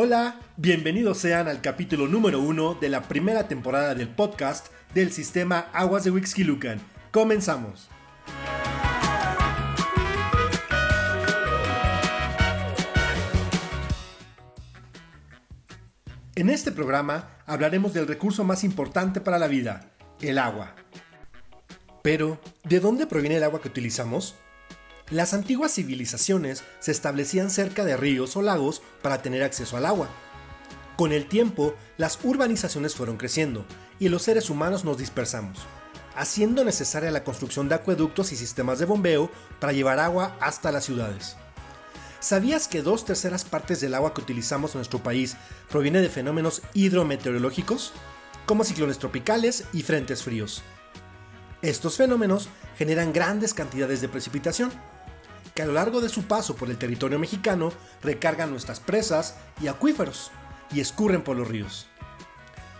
Hola, bienvenidos sean al capítulo número uno de la primera temporada del podcast del sistema Aguas de Wixquilucan. Comenzamos. En este programa hablaremos del recurso más importante para la vida, el agua. Pero, ¿de dónde proviene el agua que utilizamos? Las antiguas civilizaciones se establecían cerca de ríos o lagos para tener acceso al agua. Con el tiempo, las urbanizaciones fueron creciendo y los seres humanos nos dispersamos, haciendo necesaria la construcción de acueductos y sistemas de bombeo para llevar agua hasta las ciudades. ¿Sabías que dos terceras partes del agua que utilizamos en nuestro país proviene de fenómenos hidrometeorológicos, como ciclones tropicales y frentes fríos? Estos fenómenos generan grandes cantidades de precipitación, a lo largo de su paso por el territorio mexicano recargan nuestras presas y acuíferos y escurren por los ríos.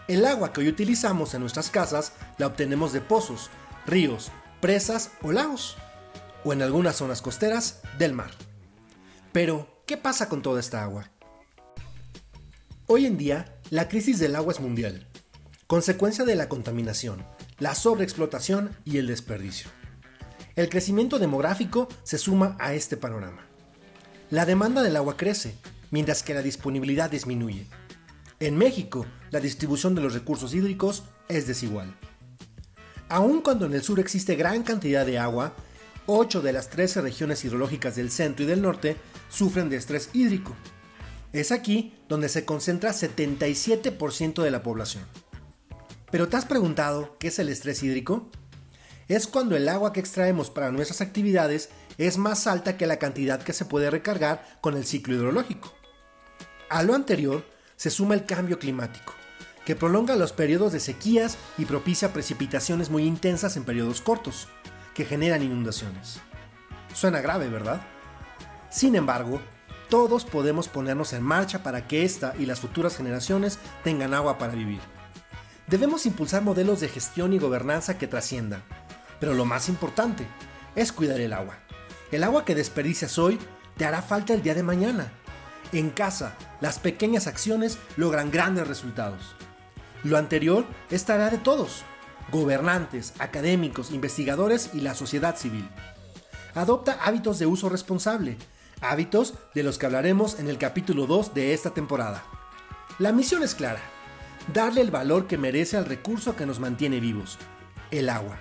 El agua que hoy utilizamos en nuestras casas la obtenemos de pozos, ríos, presas o lagos, o en algunas zonas costeras del mar. Pero, ¿qué pasa con toda esta agua? Hoy en día, la crisis del agua es mundial, consecuencia de la contaminación, la sobreexplotación y el desperdicio. El crecimiento demográfico se suma a este panorama. La demanda del agua crece, mientras que la disponibilidad disminuye. En México, la distribución de los recursos hídricos es desigual. Aun cuando en el sur existe gran cantidad de agua, 8 de las 13 regiones hidrológicas del centro y del norte sufren de estrés hídrico. Es aquí donde se concentra 77% de la población. ¿Pero te has preguntado qué es el estrés hídrico? Es cuando el agua que extraemos para nuestras actividades es más alta que la cantidad que se puede recargar con el ciclo hidrológico. A lo anterior se suma el cambio climático, que prolonga los periodos de sequías y propicia precipitaciones muy intensas en periodos cortos, que generan inundaciones. Suena grave, ¿verdad? Sin embargo, todos podemos ponernos en marcha para que esta y las futuras generaciones tengan agua para vivir. Debemos impulsar modelos de gestión y gobernanza que trasciendan, pero lo más importante es cuidar el agua. El agua que desperdicias hoy te hará falta el día de mañana. En casa, las pequeñas acciones logran grandes resultados. Lo anterior es tarea de todos, gobernantes, académicos, investigadores y la sociedad civil. Adopta hábitos de uso responsable, hábitos de los que hablaremos en el capítulo 2 de esta temporada. La misión es clara, darle el valor que merece al recurso que nos mantiene vivos, el agua.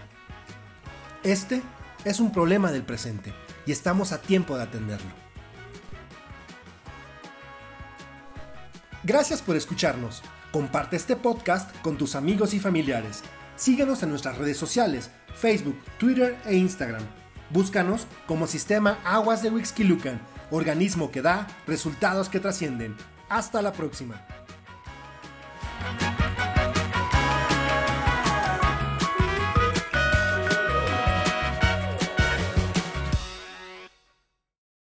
Este es un problema del presente y estamos a tiempo de atenderlo. Gracias por escucharnos. Comparte este podcast con tus amigos y familiares. Síguenos en nuestras redes sociales, Facebook, Twitter e Instagram. Búscanos como Sistema Aguas de Wixquilucan, organismo que da resultados que trascienden. Hasta la próxima.